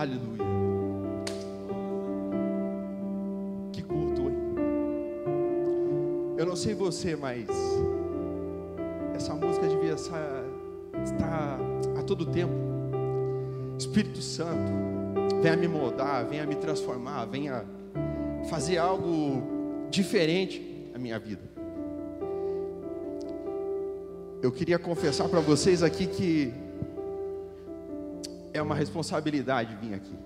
Aleluia. Que culto, hein? Eu não sei você, mas essa música devia estar a todo tempo. Espírito Santo, venha me moldar, venha me transformar, venha fazer algo diferente na minha vida. Eu queria confessar para vocês aqui que é uma responsabilidade vir aqui.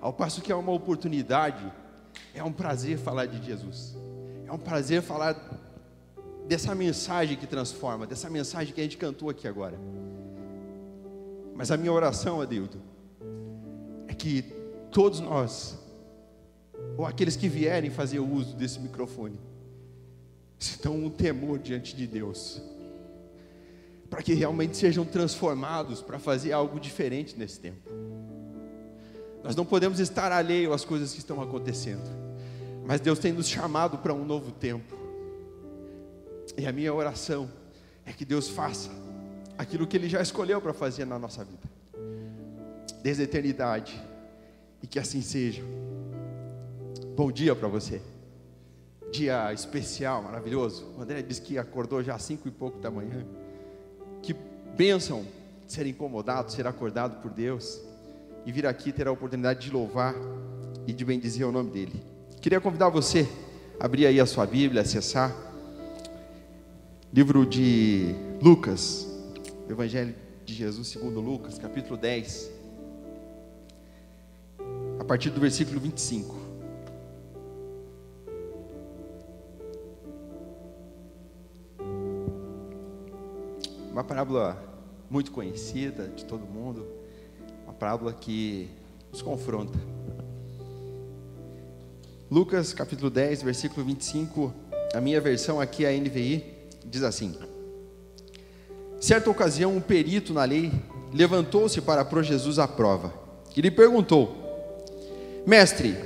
Ao passo que é uma oportunidade, é um prazer falar de Jesus. É um prazer falar dessa mensagem que transforma, dessa mensagem que a gente cantou aqui agora. Mas a minha oração, Adildo, é que todos nós, ou aqueles que vierem fazer uso desse microfone, sintam um temor diante de Deus, para que realmente sejam transformados para fazer algo diferente nesse tempo. Nós não podemos estar alheio às coisas que estão acontecendo, mas Deus tem nos chamado para um novo tempo, e a minha oração é que Deus faça aquilo que Ele já escolheu para fazer na nossa vida, desde a eternidade, e que assim seja. Bom dia para você dia especial, maravilhoso. O André disse que acordou já às cinco e pouco da manhã. Bênção ser incomodado, ser acordado por Deus e vir aqui ter a oportunidade de louvar e de bendizer o nome dEle. Queria convidar você a abrir aí a sua Bíblia, acessar livro de Lucas, Evangelho de Jesus segundo Lucas, capítulo 10, a partir do versículo 25. Uma parábola muito conhecida de todo mundo, uma parábola que nos confronta. Lucas capítulo 10, versículo 25, a minha versão aqui, a NVI, diz assim: Certa ocasião, um perito na lei levantou-se para pôr Jesus à prova e lhe perguntou: Mestre,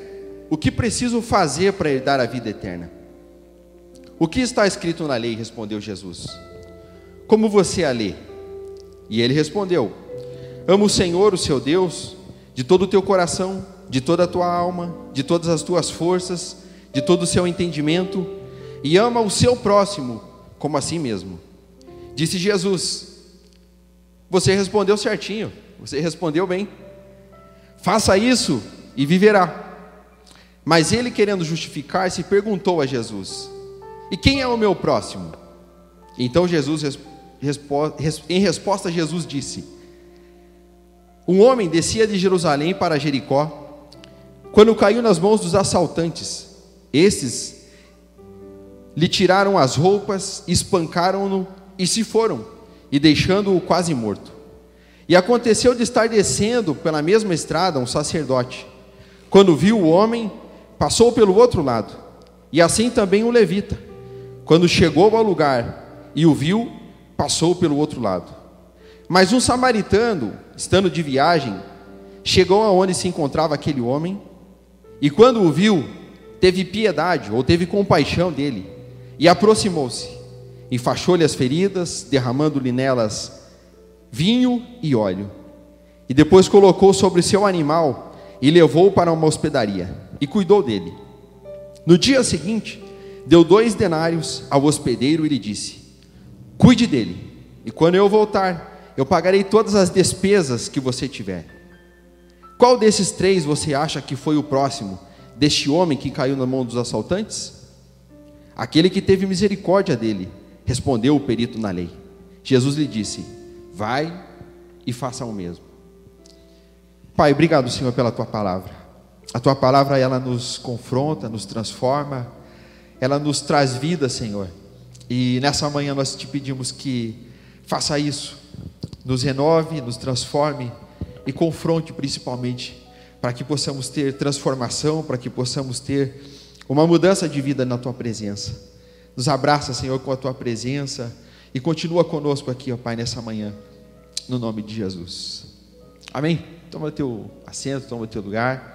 o que preciso fazer para herdar a vida eterna? O que está escrito na lei? respondeu Jesus. Como você a lê? E ele respondeu: Ama o Senhor, o seu Deus, de todo o teu coração, de toda a tua alma, de todas as tuas forças, de todo o seu entendimento, e ama o seu próximo como a si mesmo. Disse Jesus: Você respondeu certinho, você respondeu bem. Faça isso e viverá. Mas ele, querendo justificar-se, perguntou a Jesus: E quem é o meu próximo? Então Jesus respondeu em resposta, Jesus disse: Um homem descia de Jerusalém para Jericó, quando caiu nas mãos dos assaltantes. Estes lhe tiraram as roupas, espancaram-no e se foram, e deixando-o quase morto. E aconteceu de estar descendo pela mesma estrada um sacerdote. Quando viu o homem, passou pelo outro lado, e assim também o levita. Quando chegou ao lugar e o viu, passou pelo outro lado. Mas um samaritano, estando de viagem, chegou aonde se encontrava aquele homem, e quando o viu, teve piedade ou teve compaixão dele, e aproximou-se, enfaixou-lhe as feridas, derramando-lhe nelas vinho e óleo. E depois colocou sobre seu animal e levou para uma hospedaria e cuidou dele. No dia seguinte, deu dois denários ao hospedeiro e lhe disse: Cuide dele, e quando eu voltar, eu pagarei todas as despesas que você tiver. Qual desses três você acha que foi o próximo deste homem que caiu na mão dos assaltantes? Aquele que teve misericórdia dele, respondeu o perito na lei. Jesus lhe disse: Vai e faça o mesmo. Pai, obrigado, Senhor, pela tua palavra. A tua palavra ela nos confronta, nos transforma, ela nos traz vida, Senhor. E nessa manhã nós te pedimos que faça isso, nos renove, nos transforme e confronte principalmente, para que possamos ter transformação, para que possamos ter uma mudança de vida na tua presença. Nos abraça, Senhor, com a tua presença e continua conosco aqui, ó Pai, nessa manhã, no nome de Jesus. Amém? Toma teu assento, toma teu lugar.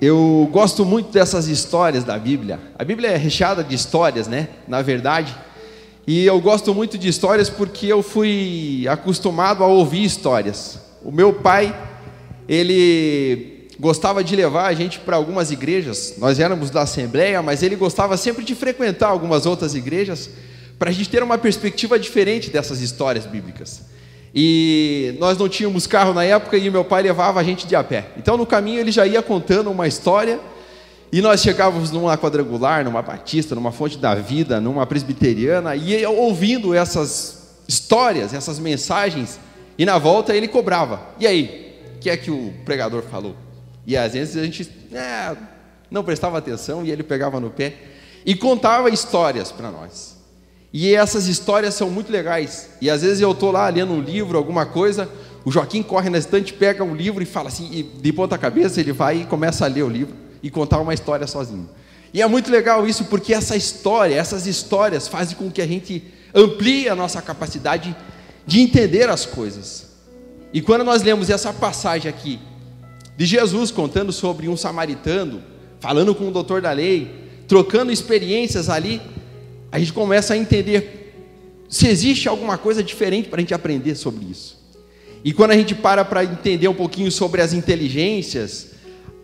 Eu gosto muito dessas histórias da Bíblia. A Bíblia é recheada de histórias, né? Na verdade. E eu gosto muito de histórias porque eu fui acostumado a ouvir histórias. O meu pai, ele gostava de levar a gente para algumas igrejas. Nós éramos da Assembleia, mas ele gostava sempre de frequentar algumas outras igrejas para a gente ter uma perspectiva diferente dessas histórias bíblicas. E nós não tínhamos carro na época e meu pai levava a gente de a pé. Então no caminho ele já ia contando uma história e nós chegávamos numa quadrangular, numa batista, numa fonte da vida, numa presbiteriana, e ouvindo essas histórias, essas mensagens, e na volta ele cobrava. E aí, o que é que o pregador falou? E às vezes a gente é, não prestava atenção e ele pegava no pé e contava histórias para nós. E essas histórias são muito legais. E às vezes eu estou lá lendo um livro, alguma coisa, o Joaquim corre na estante, pega um livro e fala assim, e de ponta cabeça ele vai e começa a ler o livro e contar uma história sozinho. E é muito legal isso, porque essa história, essas histórias fazem com que a gente amplie a nossa capacidade de entender as coisas. E quando nós lemos essa passagem aqui, de Jesus contando sobre um samaritano, falando com o doutor da lei, trocando experiências ali, a gente começa a entender se existe alguma coisa diferente para a gente aprender sobre isso. E quando a gente para para entender um pouquinho sobre as inteligências,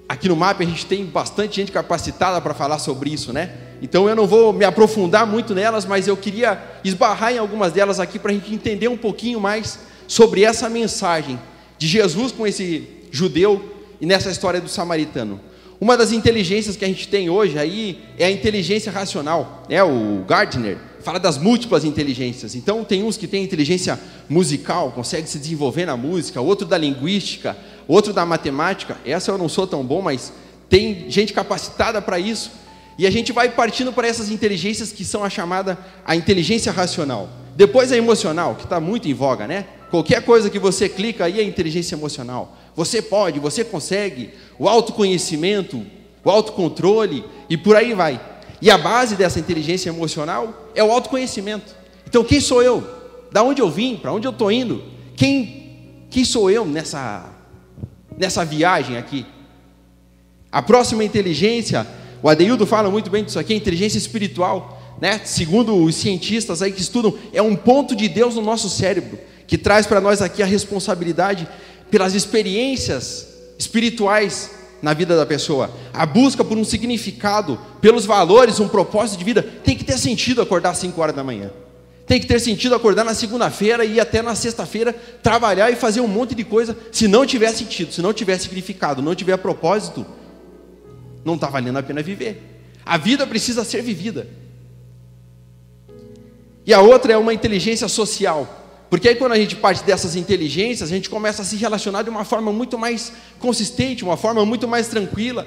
aqui no MAP a gente tem bastante gente capacitada para falar sobre isso, né? Então eu não vou me aprofundar muito nelas, mas eu queria esbarrar em algumas delas aqui para a gente entender um pouquinho mais sobre essa mensagem de Jesus com esse judeu e nessa história do samaritano. Uma das inteligências que a gente tem hoje aí é a inteligência racional, né? O Gardner fala das múltiplas inteligências. Então tem uns que têm inteligência musical, consegue se desenvolver na música, outro da linguística, outro da matemática. Essa eu não sou tão bom, mas tem gente capacitada para isso. E a gente vai partindo para essas inteligências que são a chamada a inteligência racional. Depois a emocional, que está muito em voga, né? Qualquer coisa que você clica aí é inteligência emocional. Você pode, você consegue, o autoconhecimento, o autocontrole e por aí vai. E a base dessa inteligência emocional é o autoconhecimento. Então, quem sou eu? Da onde eu vim? Para onde eu estou indo? Quem, quem sou eu nessa nessa viagem aqui. A próxima inteligência, o Adeildo fala muito bem disso aqui, a inteligência espiritual, né? Segundo os cientistas aí que estudam, é um ponto de Deus no nosso cérebro, que traz para nós aqui a responsabilidade pelas experiências espirituais na vida da pessoa. A busca por um significado, pelos valores, um propósito de vida, tem que ter sentido acordar às 5 horas da manhã. Tem que ter sentido acordar na segunda-feira e ir até na sexta-feira trabalhar e fazer um monte de coisa. Se não tiver sentido, se não tiver significado, não tiver propósito, não está valendo a pena viver. A vida precisa ser vivida. E a outra é uma inteligência social. Porque aí quando a gente parte dessas inteligências, a gente começa a se relacionar de uma forma muito mais consistente, uma forma muito mais tranquila.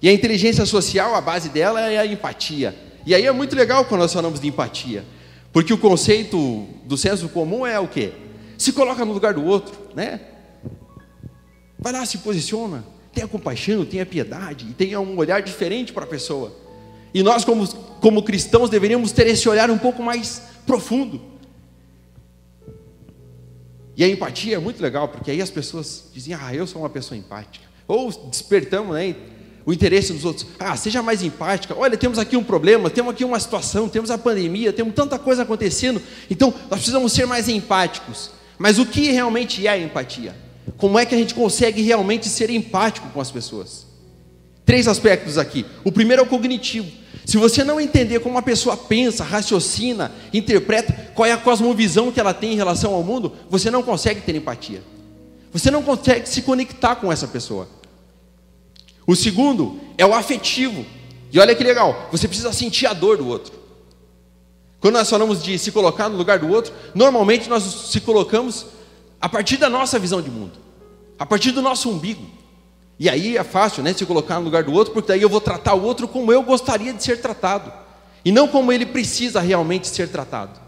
E a inteligência social, a base dela é a empatia. E aí é muito legal quando nós falamos de empatia. Porque o conceito do senso comum é o quê? Se coloca no lugar do outro, né? Vai lá, se posiciona, tenha compaixão, tenha piedade, tenha um olhar diferente para a pessoa. E nós, como, como cristãos, deveríamos ter esse olhar um pouco mais profundo. E a empatia é muito legal, porque aí as pessoas dizem, ah, eu sou uma pessoa empática. Ou despertamos, né? o interesse dos outros. Ah, seja mais empática. Olha, temos aqui um problema, temos aqui uma situação, temos a pandemia, temos tanta coisa acontecendo. Então, nós precisamos ser mais empáticos. Mas o que realmente é a empatia? Como é que a gente consegue realmente ser empático com as pessoas? Três aspectos aqui. O primeiro é o cognitivo. Se você não entender como uma pessoa pensa, raciocina, interpreta, qual é a cosmovisão que ela tem em relação ao mundo, você não consegue ter empatia. Você não consegue se conectar com essa pessoa. O segundo é o afetivo. E olha que legal, você precisa sentir a dor do outro. Quando nós falamos de se colocar no lugar do outro, normalmente nós se colocamos a partir da nossa visão de mundo, a partir do nosso umbigo. E aí é fácil, né, se colocar no lugar do outro, porque daí eu vou tratar o outro como eu gostaria de ser tratado, e não como ele precisa realmente ser tratado.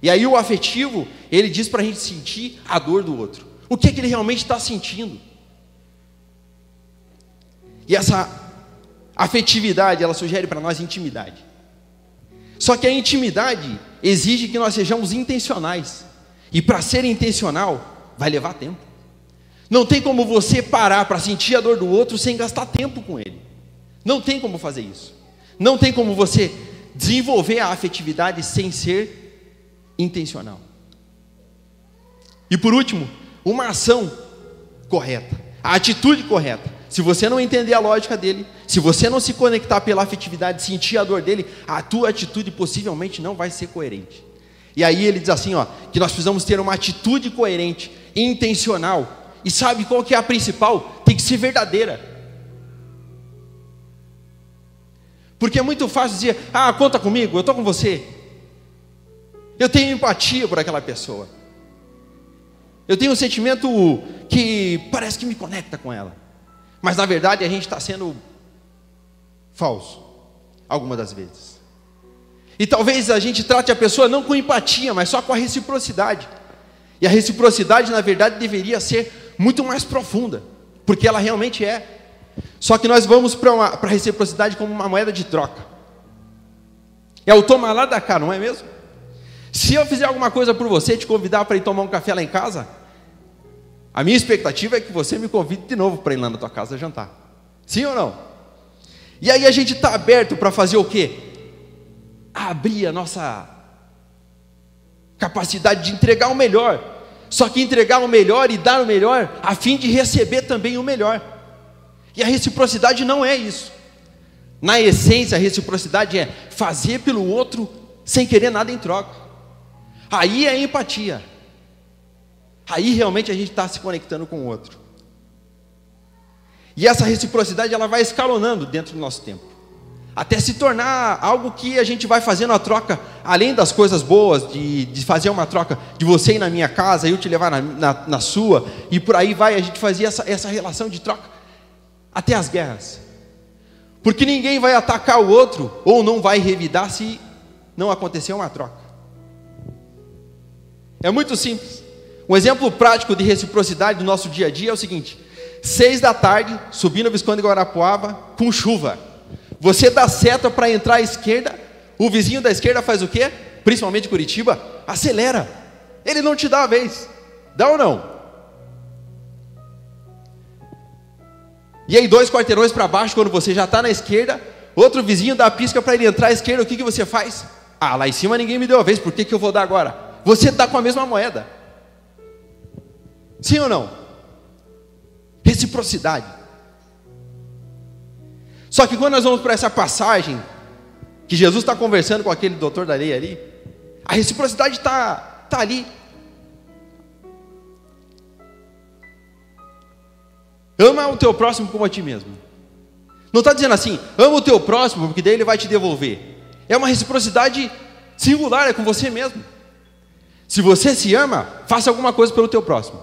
E aí o afetivo, ele diz para a gente sentir a dor do outro. O que, é que ele realmente está sentindo? E essa afetividade, ela sugere para nós intimidade. Só que a intimidade exige que nós sejamos intencionais. E para ser intencional, vai levar tempo. Não tem como você parar para sentir a dor do outro sem gastar tempo com ele. Não tem como fazer isso. Não tem como você desenvolver a afetividade sem ser intencional. E por último, uma ação correta, a atitude correta. Se você não entender a lógica dele, se você não se conectar pela afetividade, sentir a dor dele, a tua atitude possivelmente não vai ser coerente. E aí ele diz assim, ó, que nós precisamos ter uma atitude coerente, intencional. E sabe qual que é a principal? Tem que ser verdadeira. Porque é muito fácil dizer: "Ah, conta comigo, eu estou com você". Eu tenho empatia por aquela pessoa. Eu tenho um sentimento que parece que me conecta com ela. Mas na verdade a gente está sendo falso, algumas das vezes. E talvez a gente trate a pessoa não com empatia, mas só com a reciprocidade. E a reciprocidade, na verdade, deveria ser muito mais profunda, porque ela realmente é. Só que nós vamos para a reciprocidade como uma moeda de troca. É o tomar lá da cá, não é mesmo? Se eu fizer alguma coisa por você, te convidar para ir tomar um café lá em casa, a minha expectativa é que você me convide de novo para ir lá na tua casa jantar. Sim ou não? E aí a gente está aberto para fazer o quê? Abrir a nossa capacidade de entregar o melhor. Só que entregar o melhor e dar o melhor, a fim de receber também o melhor. E a reciprocidade não é isso. Na essência, a reciprocidade é fazer pelo outro sem querer nada em troca. Aí é empatia. Aí realmente a gente está se conectando com o outro. E essa reciprocidade ela vai escalonando dentro do nosso tempo, até se tornar algo que a gente vai fazendo a troca, além das coisas boas, de, de fazer uma troca de você ir na minha casa, eu te levar na, na, na sua, e por aí vai, a gente fazia essa, essa relação de troca, até as guerras. Porque ninguém vai atacar o outro, ou não vai revidar se não acontecer uma troca. É muito simples. Um exemplo prático de reciprocidade do nosso dia a dia é o seguinte: seis da tarde, subindo Visconde Guarapuava, com chuva. Você dá seta para entrar à esquerda, o vizinho da esquerda faz o quê? Principalmente Curitiba, acelera. Ele não te dá a vez. Dá ou não? E aí, dois quarteirões para baixo, quando você já está na esquerda, outro vizinho dá a pisca para ele entrar à esquerda, o que, que você faz? Ah, lá em cima ninguém me deu a vez, por que, que eu vou dar agora? Você está com a mesma moeda. Sim ou não? Reciprocidade. Só que quando nós vamos para essa passagem, que Jesus está conversando com aquele doutor da lei ali, a reciprocidade está tá ali. Ama o teu próximo como a ti mesmo. Não está dizendo assim, ama o teu próximo, porque daí ele vai te devolver. É uma reciprocidade singular, é com você mesmo. Se você se ama, faça alguma coisa pelo teu próximo.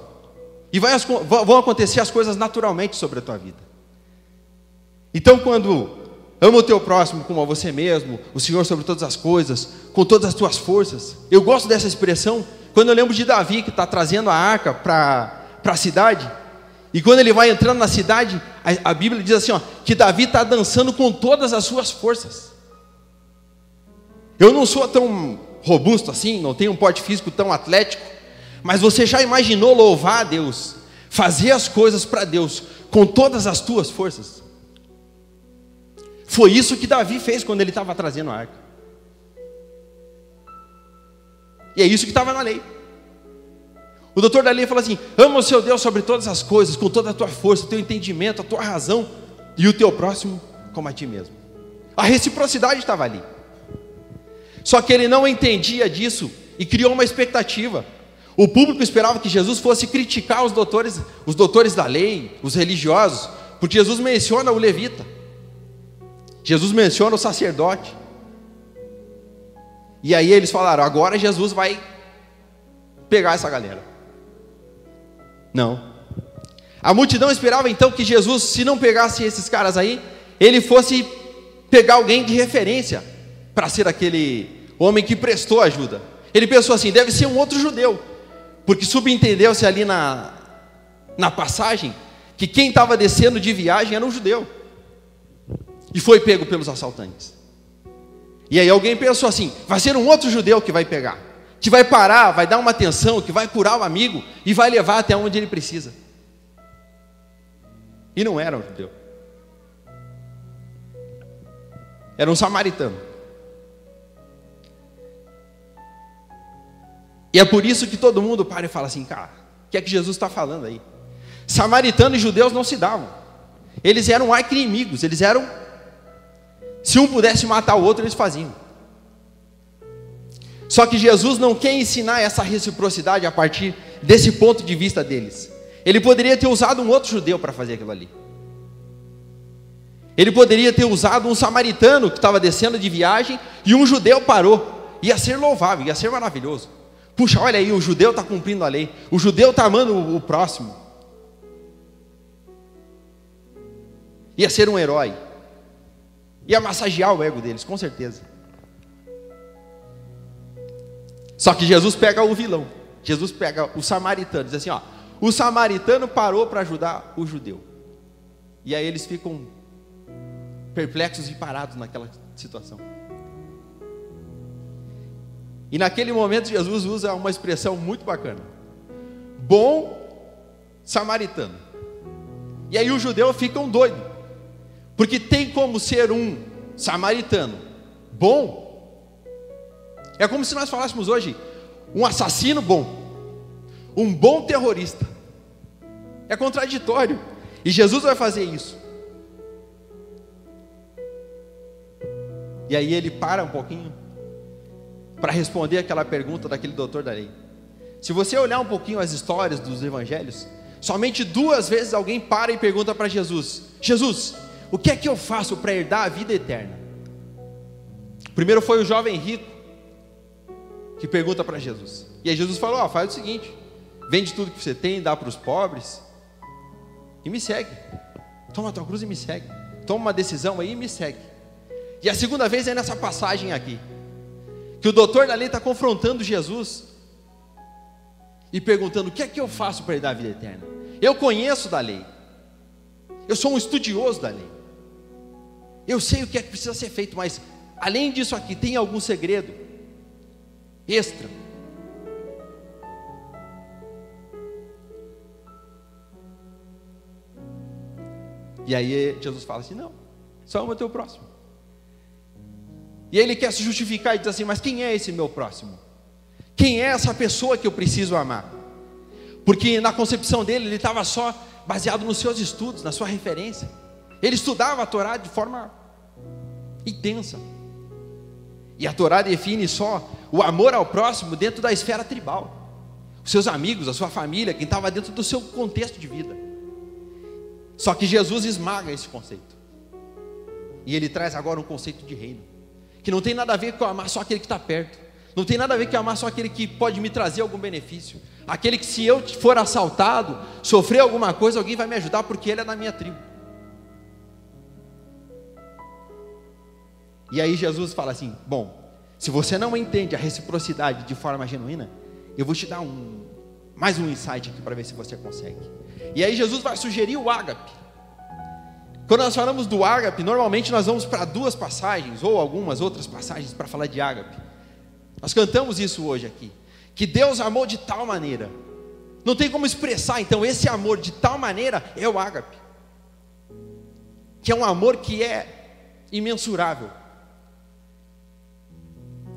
E vai, vão acontecer as coisas naturalmente sobre a tua vida. Então, quando ama o teu próximo como a você mesmo, o Senhor sobre todas as coisas, com todas as tuas forças. Eu gosto dessa expressão quando eu lembro de Davi que está trazendo a arca para a cidade. E quando ele vai entrando na cidade, a, a Bíblia diz assim: ó, que Davi está dançando com todas as suas forças. Eu não sou tão robusto assim, não tenho um porte físico tão atlético, mas você já imaginou louvar a Deus, fazer as coisas para Deus com todas as tuas forças? Foi isso que Davi fez quando ele estava trazendo a arca. E é isso que estava na lei. O doutor da lei fala assim: ama o seu Deus sobre todas as coisas, com toda a tua força, o teu entendimento, a tua razão, e o teu próximo como a ti mesmo. A reciprocidade estava ali. Só que ele não entendia disso e criou uma expectativa. O público esperava que Jesus fosse criticar os doutores, os doutores da lei, os religiosos, porque Jesus menciona o levita. Jesus menciona o sacerdote. E aí eles falaram: agora Jesus vai pegar essa galera. Não. A multidão esperava então que Jesus, se não pegasse esses caras aí, ele fosse pegar alguém de referência para ser aquele homem que prestou ajuda. Ele pensou assim: deve ser um outro judeu, porque subentendeu-se ali na, na passagem que quem estava descendo de viagem era um judeu. E foi pego pelos assaltantes. E aí alguém pensou assim: vai ser um outro judeu que vai pegar, que vai parar, vai dar uma atenção, que vai curar o amigo e vai levar até onde ele precisa. E não era um judeu. Era um samaritano. E é por isso que todo mundo para e fala assim, cara, o que é que Jesus está falando aí? Samaritano e judeus não se davam. Eles eram arqui-inimigos, eles eram. Se um pudesse matar o outro, eles faziam. Só que Jesus não quer ensinar essa reciprocidade a partir desse ponto de vista deles. Ele poderia ter usado um outro judeu para fazer aquilo ali. Ele poderia ter usado um samaritano que estava descendo de viagem e um judeu parou. Ia ser louvável, ia ser maravilhoso. Puxa, olha aí, o judeu está cumprindo a lei. O judeu está amando o próximo. Ia ser um herói. Ia massagear o ego deles, com certeza. Só que Jesus pega o vilão. Jesus pega o samaritano, diz assim: ó, o samaritano parou para ajudar o judeu. E aí eles ficam perplexos e parados naquela situação. E naquele momento Jesus usa uma expressão muito bacana: bom samaritano. E aí os judeus ficam doidos, porque tem como ser um samaritano bom. É como se nós falássemos hoje um assassino bom, um bom terrorista. É contraditório. E Jesus vai fazer isso. E aí ele para um pouquinho para responder aquela pergunta daquele doutor da lei. Se você olhar um pouquinho as histórias dos evangelhos, somente duas vezes alguém para e pergunta para Jesus: Jesus, o que é que eu faço para herdar a vida eterna? Primeiro foi o jovem rico que pergunta para Jesus. E aí Jesus falou: oh, faz o seguinte, vende tudo que você tem, dá para os pobres e me segue. Toma a tua cruz e me segue. Toma uma decisão aí e me segue. E a segunda vez é nessa passagem aqui, que o doutor da lei está confrontando Jesus e perguntando: o que é que eu faço para dar a vida eterna? Eu conheço da lei, eu sou um estudioso da lei, eu sei o que é que precisa ser feito, mas além disso aqui, tem algum segredo? extra. E aí Jesus fala assim: não, só ama o teu próximo. E ele quer se justificar e diz assim: mas quem é esse meu próximo? Quem é essa pessoa que eu preciso amar? Porque na concepção dele, ele estava só baseado nos seus estudos, na sua referência. Ele estudava a Torá de forma intensa. E a Torá define só o amor ao próximo dentro da esfera tribal. Os seus amigos, a sua família, quem estava dentro do seu contexto de vida. Só que Jesus esmaga esse conceito. E ele traz agora um conceito de reino. Que não tem nada a ver com amar só aquele que está perto. Não tem nada a ver com amar só aquele que pode me trazer algum benefício. Aquele que, se eu for assaltado, sofrer alguma coisa, alguém vai me ajudar porque ele é da minha tribo. E aí Jesus fala assim: Bom, se você não entende a reciprocidade de forma genuína, eu vou te dar um mais um insight aqui para ver se você consegue. E aí Jesus vai sugerir o ágape. Quando nós falamos do ágape, normalmente nós vamos para duas passagens ou algumas outras passagens para falar de ágape. Nós cantamos isso hoje aqui, que Deus amou de tal maneira. Não tem como expressar, então esse amor de tal maneira é o ágape. Que é um amor que é imensurável.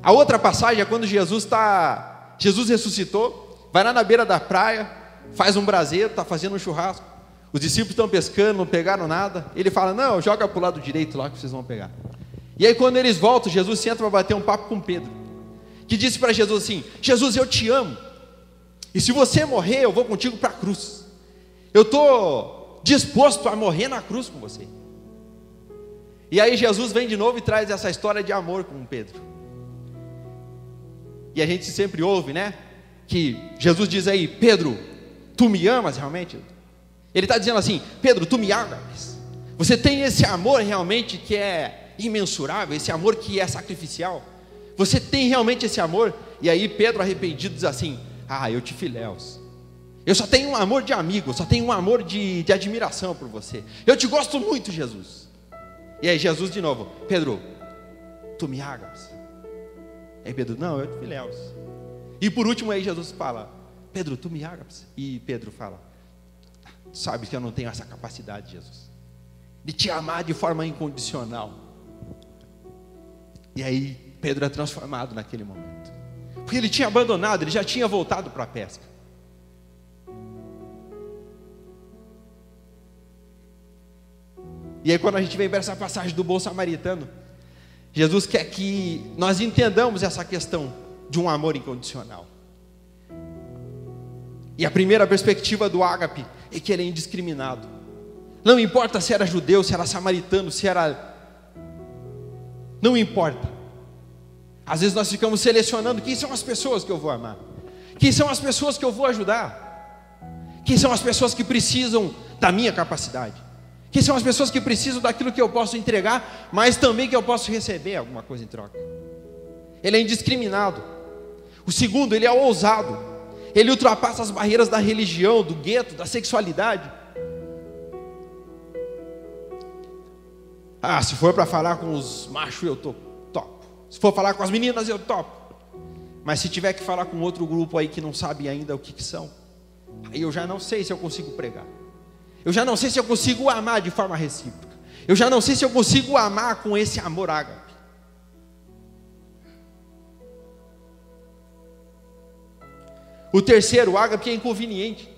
A outra passagem é quando Jesus está. Jesus ressuscitou, vai lá na beira da praia, faz um braseiro, está fazendo um churrasco. Os discípulos estão pescando, não pegaram nada. Ele fala: Não, joga para o lado direito lá que vocês vão pegar. E aí, quando eles voltam, Jesus senta para bater um papo com Pedro, que disse para Jesus assim: Jesus, eu te amo, e se você morrer, eu vou contigo para a cruz. Eu estou disposto a morrer na cruz com você. E aí, Jesus vem de novo e traz essa história de amor com Pedro. E a gente sempre ouve, né? Que Jesus diz aí, Pedro, tu me amas realmente? Ele está dizendo assim, Pedro, tu me amas. Você tem esse amor realmente que é imensurável, esse amor que é sacrificial. Você tem realmente esse amor? E aí Pedro arrependido diz assim: Ah, eu te filéus. Eu só tenho um amor de amigo, eu só tenho um amor de, de admiração por você. Eu te gosto muito, Jesus. E aí Jesus de novo, Pedro, tu me amas. Aí Pedro, não, eu te filéus. E por último aí Jesus fala, Pedro, tu me amas? E Pedro fala, sabe que eu não tenho essa capacidade, Jesus, de te amar de forma incondicional. E aí Pedro é transformado naquele momento. Porque ele tinha abandonado, ele já tinha voltado para a pesca. E aí, quando a gente vem para essa passagem do bom samaritano, Jesus quer que nós entendamos essa questão de um amor incondicional. E a primeira perspectiva do ágape é que ele é indiscriminado. Não importa se era judeu, se era samaritano, se era. Não importa. Às vezes nós ficamos selecionando quem são as pessoas que eu vou amar, quem são as pessoas que eu vou ajudar, quem são as pessoas que precisam da minha capacidade, quem são as pessoas que precisam daquilo que eu posso entregar, mas também que eu posso receber alguma coisa em troca. Ele é indiscriminado. O segundo, ele é ousado. Ele ultrapassa as barreiras da religião, do gueto, da sexualidade. Ah, se for para falar com os machos, eu tô top. Se for falar com as meninas, eu top. Mas se tiver que falar com outro grupo aí que não sabe ainda o que, que são, aí eu já não sei se eu consigo pregar. Eu já não sei se eu consigo amar de forma recíproca. Eu já não sei se eu consigo amar com esse amor ágape. O terceiro, ágape é inconveniente.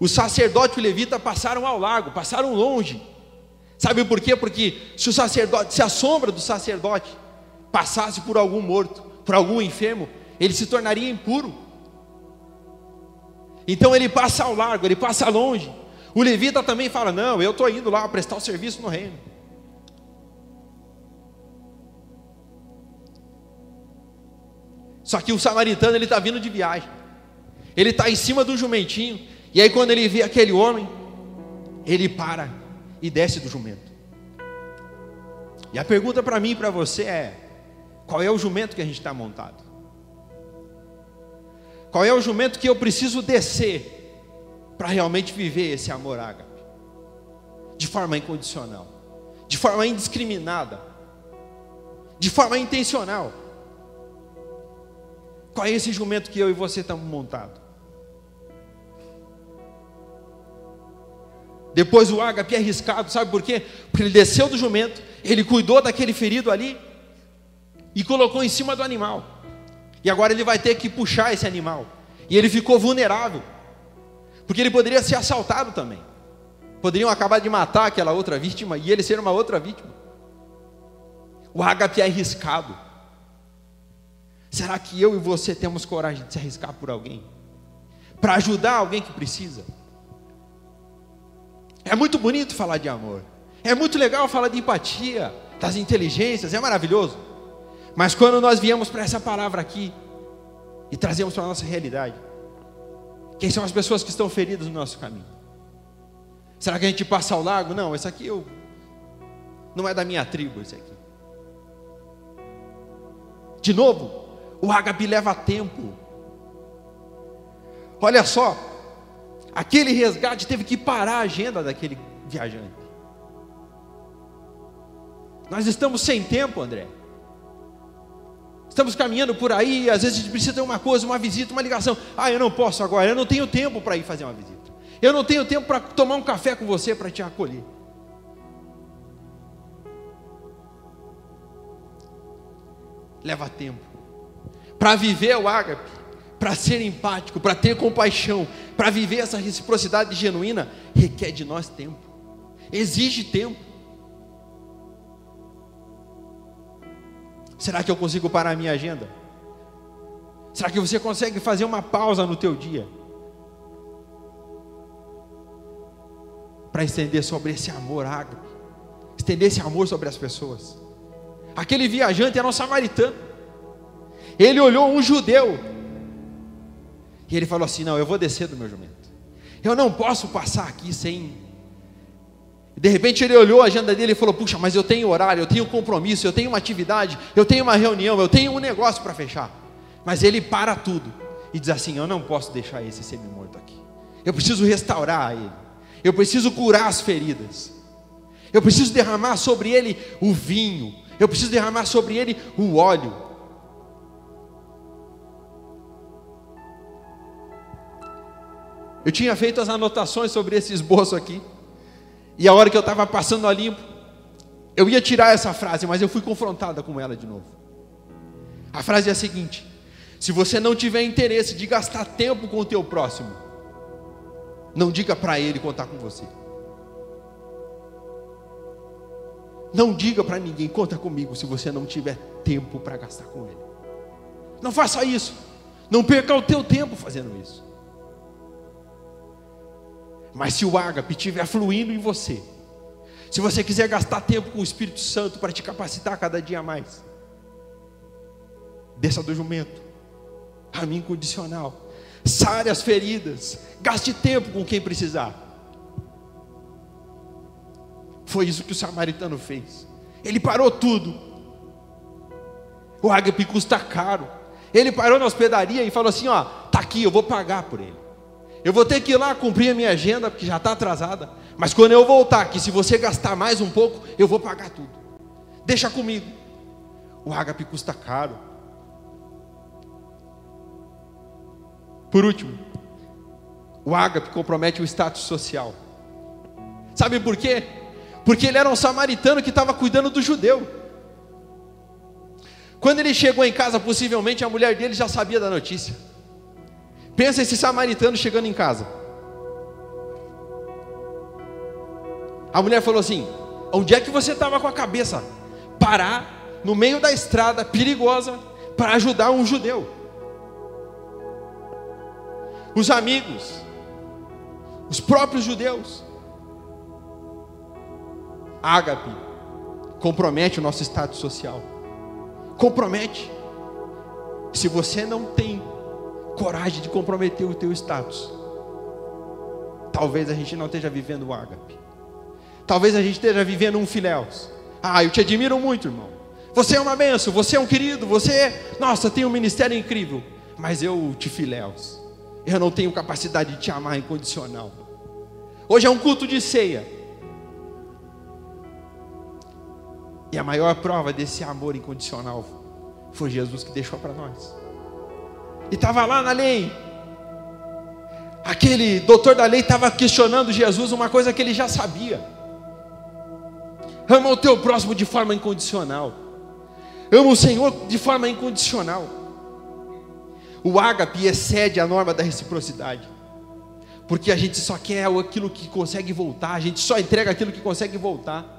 O sacerdote e o levita passaram ao lago, passaram longe. Sabe por quê? Porque se o sacerdote, se a sombra do sacerdote passasse por algum morto, por algum enfermo, ele se tornaria impuro. Então ele passa ao largo, ele passa longe. O levita também fala: Não, eu estou indo lá prestar o serviço no reino. Só que o samaritano ele está vindo de viagem. Ele está em cima do jumentinho. E aí quando ele vê aquele homem, ele para e desce do jumento. E a pergunta para mim e para você é: qual é o jumento que a gente está montado? Qual é o jumento que eu preciso descer para realmente viver esse amor ágape? De forma incondicional, de forma indiscriminada, de forma intencional. Qual é esse jumento que eu e você estamos montados? Depois o ágape é arriscado, sabe por quê? Porque ele desceu do jumento, ele cuidou daquele ferido ali e colocou em cima do animal. E agora ele vai ter que puxar esse animal. E ele ficou vulnerável. Porque ele poderia ser assaltado também. Poderiam acabar de matar aquela outra vítima e ele ser uma outra vítima. O ágape é arriscado. Será que eu e você temos coragem de se arriscar por alguém? Para ajudar alguém que precisa? É muito bonito falar de amor. É muito legal falar de empatia, das inteligências, é maravilhoso. Mas quando nós viemos para essa palavra aqui e trazemos para a nossa realidade, quem são as pessoas que estão feridas no nosso caminho? Será que a gente passa ao largo? Não, esse aqui eu não é da minha tribo, esse aqui. De novo, o ágape leva tempo. Olha só, Aquele resgate teve que parar a agenda daquele viajante. Nós estamos sem tempo, André. Estamos caminhando por aí, às vezes a gente precisa ter uma coisa, uma visita, uma ligação. Ah, eu não posso agora, eu não tenho tempo para ir fazer uma visita. Eu não tenho tempo para tomar um café com você para te acolher. Leva tempo. Para viver o ágape, para ser empático, para ter compaixão, para viver essa reciprocidade genuína, requer de nós tempo, exige tempo. Será que eu consigo parar a minha agenda? Será que você consegue fazer uma pausa no teu dia? Para estender sobre esse amor ágape, estender esse amor sobre as pessoas. Aquele viajante era um samaritano. Ele olhou um judeu e ele falou assim: Não, eu vou descer do meu jumento. Eu não posso passar aqui sem. De repente ele olhou a agenda dele e falou: Puxa, mas eu tenho horário, eu tenho compromisso, eu tenho uma atividade, eu tenho uma reunião, eu tenho um negócio para fechar. Mas ele para tudo e diz assim: Eu não posso deixar esse semi-morto aqui. Eu preciso restaurar ele. Eu preciso curar as feridas. Eu preciso derramar sobre ele o vinho. Eu preciso derramar sobre ele o óleo. Eu tinha feito as anotações sobre esse esboço aqui. E a hora que eu estava passando a limpo, eu ia tirar essa frase, mas eu fui confrontada com ela de novo. A frase é a seguinte: Se você não tiver interesse de gastar tempo com o teu próximo, não diga para ele contar com você. Não diga para ninguém, conta comigo, se você não tiver tempo para gastar com ele. Não faça isso. Não perca o teu tempo fazendo isso. Mas se o ágape estiver fluindo em você, se você quiser gastar tempo com o Espírito Santo para te capacitar cada dia mais, desça do jumento, caminho incondicional, sare as feridas, gaste tempo com quem precisar. Foi isso que o samaritano fez. Ele parou tudo. O ágape custa caro. Ele parou na hospedaria e falou assim: Ó, tá aqui, eu vou pagar por ele. Eu vou ter que ir lá cumprir a minha agenda, porque já está atrasada. Mas quando eu voltar aqui, se você gastar mais um pouco, eu vou pagar tudo. Deixa comigo. O ágape custa caro. Por último, o ágape compromete o status social. Sabe por quê? Porque ele era um samaritano que estava cuidando do judeu. Quando ele chegou em casa, possivelmente a mulher dele já sabia da notícia. Pensa esse samaritano chegando em casa. A mulher falou assim: Onde é que você estava com a cabeça? Parar no meio da estrada perigosa para ajudar um judeu. Os amigos, os próprios judeus. Ágape compromete o nosso estado social. Compromete. Se você não tem coragem de comprometer o teu status. Talvez a gente não esteja vivendo o ágape. Talvez a gente esteja vivendo um filéus. Ah, eu te admiro muito, irmão. Você é uma benção, você é um querido, você, nossa, tem um ministério incrível. Mas eu te filéus. Eu não tenho capacidade de te amar incondicional. Hoje é um culto de ceia. E a maior prova desse amor incondicional foi Jesus que deixou para nós e estava lá na lei. Aquele doutor da lei estava questionando Jesus uma coisa que ele já sabia. Ama o teu próximo de forma incondicional. Ama o Senhor de forma incondicional. O ágape excede a norma da reciprocidade. Porque a gente só quer aquilo que consegue voltar, a gente só entrega aquilo que consegue voltar.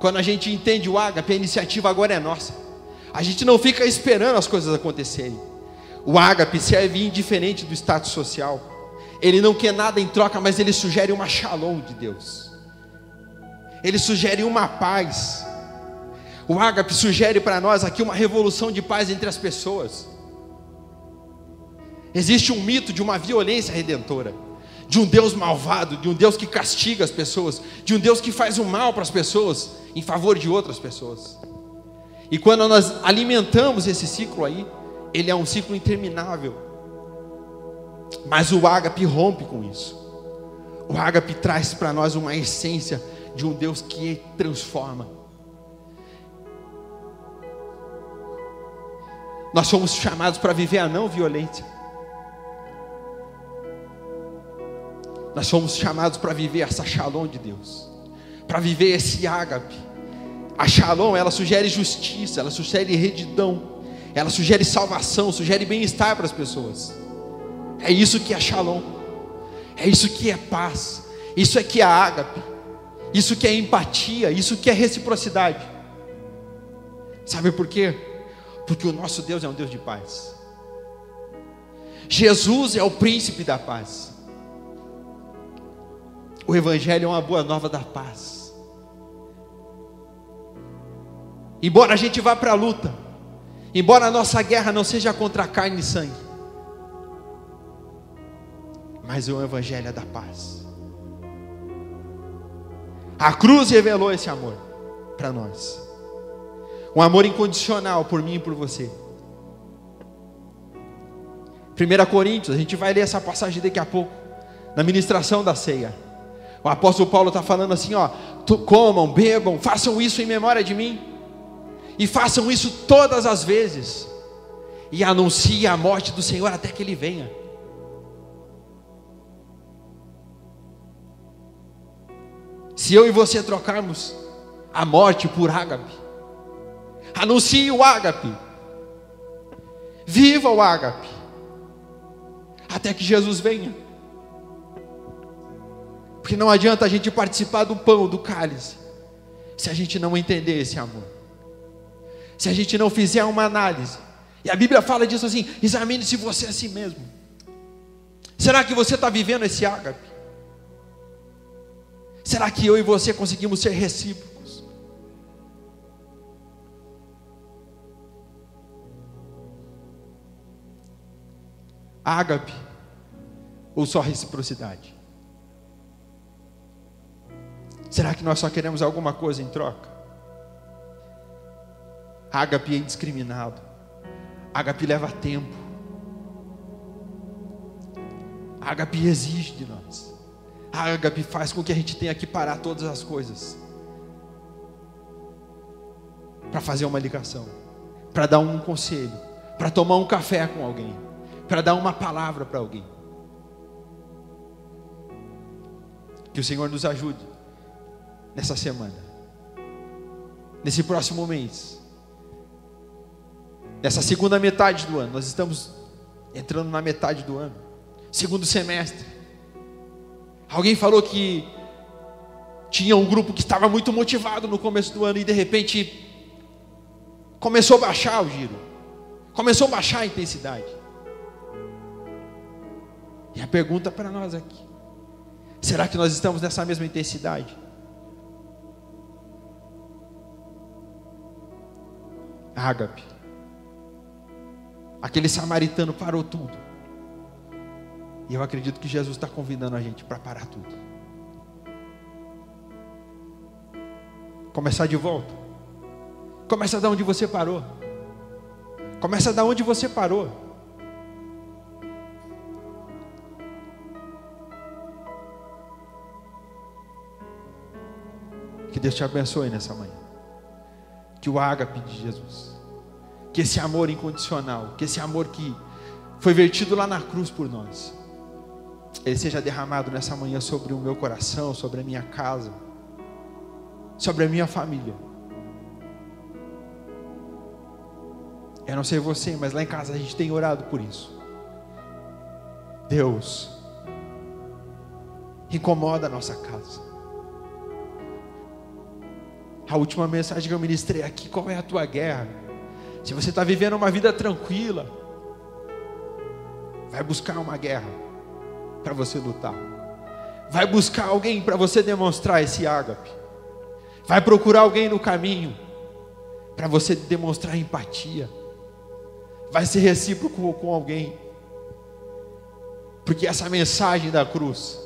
Quando a gente entende o ágape, a iniciativa agora é nossa. A gente não fica esperando as coisas acontecerem. O ágape serve indiferente do status social. Ele não quer nada em troca, mas ele sugere uma shalom de Deus. Ele sugere uma paz. O ágape sugere para nós aqui uma revolução de paz entre as pessoas. Existe um mito de uma violência redentora, de um Deus malvado, de um Deus que castiga as pessoas, de um Deus que faz o mal para as pessoas em favor de outras pessoas. E quando nós alimentamos esse ciclo aí, ele é um ciclo interminável. Mas o ágape rompe com isso. O ágape traz para nós uma essência de um Deus que transforma. Nós somos chamados para viver a não violência. Nós somos chamados para viver essa shalom de Deus, para viver esse ágape. A Shalom, ela sugere justiça, ela sugere redidão, ela sugere salvação, sugere bem-estar para as pessoas. É isso que é Shalom. É isso que é paz. Isso é que é ágape. Isso que é empatia, isso que é reciprocidade. Sabe por quê? Porque o nosso Deus é um Deus de paz. Jesus é o príncipe da paz. O Evangelho é uma boa nova da paz. Embora a gente vá para a luta, embora a nossa guerra não seja contra carne e sangue, mas o Evangelho é da paz. A cruz revelou esse amor para nós, um amor incondicional por mim e por você. 1 Coríntios, a gente vai ler essa passagem daqui a pouco, na ministração da ceia. O apóstolo Paulo está falando assim: ó, comam, bebam, façam isso em memória de mim e façam isso todas as vezes, e anuncie a morte do Senhor até que Ele venha. Se eu e você trocarmos a morte por ágape, Anuncie o ágape. Viva o ágape. Até que Jesus venha. Porque não adianta a gente participar do pão, do cálice, se a gente não entender esse amor. Se a gente não fizer uma análise. E a Bíblia fala disso assim: examine-se você a si mesmo. Será que você está vivendo esse ágape? Será que eu e você conseguimos ser recíprocos? Ágape ou só reciprocidade? Será que nós só queremos alguma coisa em troca? Ágape é indiscriminado. Ágape leva tempo. Ágape exige de nós. Ágape faz com que a gente tenha que parar todas as coisas para fazer uma ligação, para dar um conselho, para tomar um café com alguém, para dar uma palavra para alguém. Que o Senhor nos ajude nessa semana, nesse próximo mês, nessa segunda metade do ano. Nós estamos entrando na metade do ano, segundo semestre. Alguém falou que tinha um grupo que estava muito motivado no começo do ano e de repente começou a baixar o giro, começou a baixar a intensidade. E a pergunta para nós aqui: será que nós estamos nessa mesma intensidade? Ágape. Aquele samaritano parou tudo. E eu acredito que Jesus está convidando a gente para parar tudo. Começar de volta. Começa da onde você parou. Começa da onde você parou. Que Deus te abençoe nessa manhã que o ágape de Jesus, que esse amor incondicional, que esse amor que foi vertido lá na cruz por nós, ele seja derramado nessa manhã sobre o meu coração, sobre a minha casa, sobre a minha família. Eu não sei você, mas lá em casa a gente tem orado por isso. Deus, incomoda a nossa casa. A última mensagem que eu ministrei aqui, qual é a tua guerra? Se você está vivendo uma vida tranquila, vai buscar uma guerra para você lutar. Vai buscar alguém para você demonstrar esse ágape. Vai procurar alguém no caminho para você demonstrar empatia. Vai ser recíproco com alguém. Porque essa mensagem da cruz,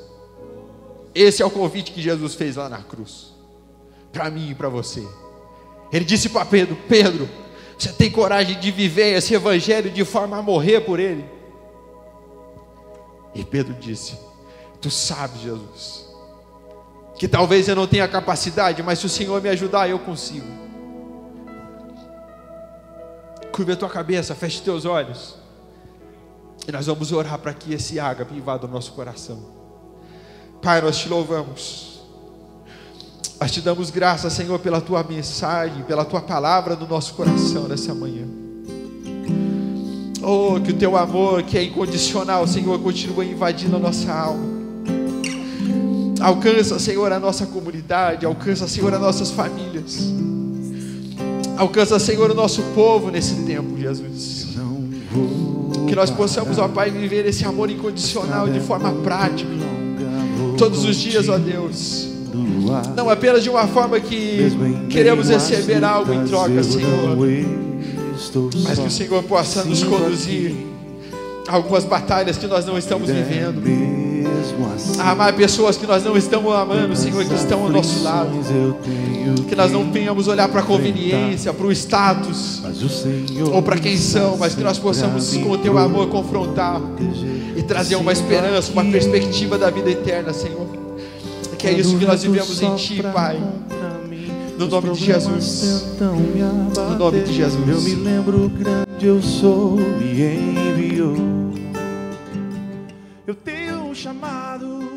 esse é o convite que Jesus fez lá na cruz para mim e para você. Ele disse para Pedro: Pedro, você tem coragem de viver esse evangelho de forma a morrer por ele? E Pedro disse: Tu sabes, Jesus, que talvez eu não tenha capacidade, mas se o Senhor me ajudar, eu consigo. Curva a tua cabeça, feche teus olhos. E nós vamos orar para que esse ágape invada o nosso coração. Pai, nós te louvamos. Nós te damos graças, Senhor, pela tua mensagem, pela tua palavra no nosso coração nessa manhã. Oh, que o teu amor, que é incondicional, Senhor, continue invadindo a nossa alma. Alcança, Senhor, a nossa comunidade, alcança, Senhor, as nossas famílias. Alcança, Senhor, o nosso povo nesse tempo, Jesus. Que nós possamos, ó Pai, viver esse amor incondicional de forma prática. Todos os dias, ó Deus não apenas de uma forma que queremos receber algo em troca, Senhor, mas que o Senhor possa nos conduzir a algumas batalhas que nós não estamos vivendo, a amar pessoas que nós não estamos amando, Senhor, que estão ao nosso lado, que nós não tenhamos olhar para a conveniência, para o status, ou para quem são, mas que nós possamos, com o Teu amor, confrontar e trazer uma esperança, uma perspectiva da vida eterna, Senhor que é isso que nós vivemos em Ti, Pai. No nome de Jesus. No nome de Jesus. Eu me lembro grande eu sou, me enviou. Eu tenho um chamado.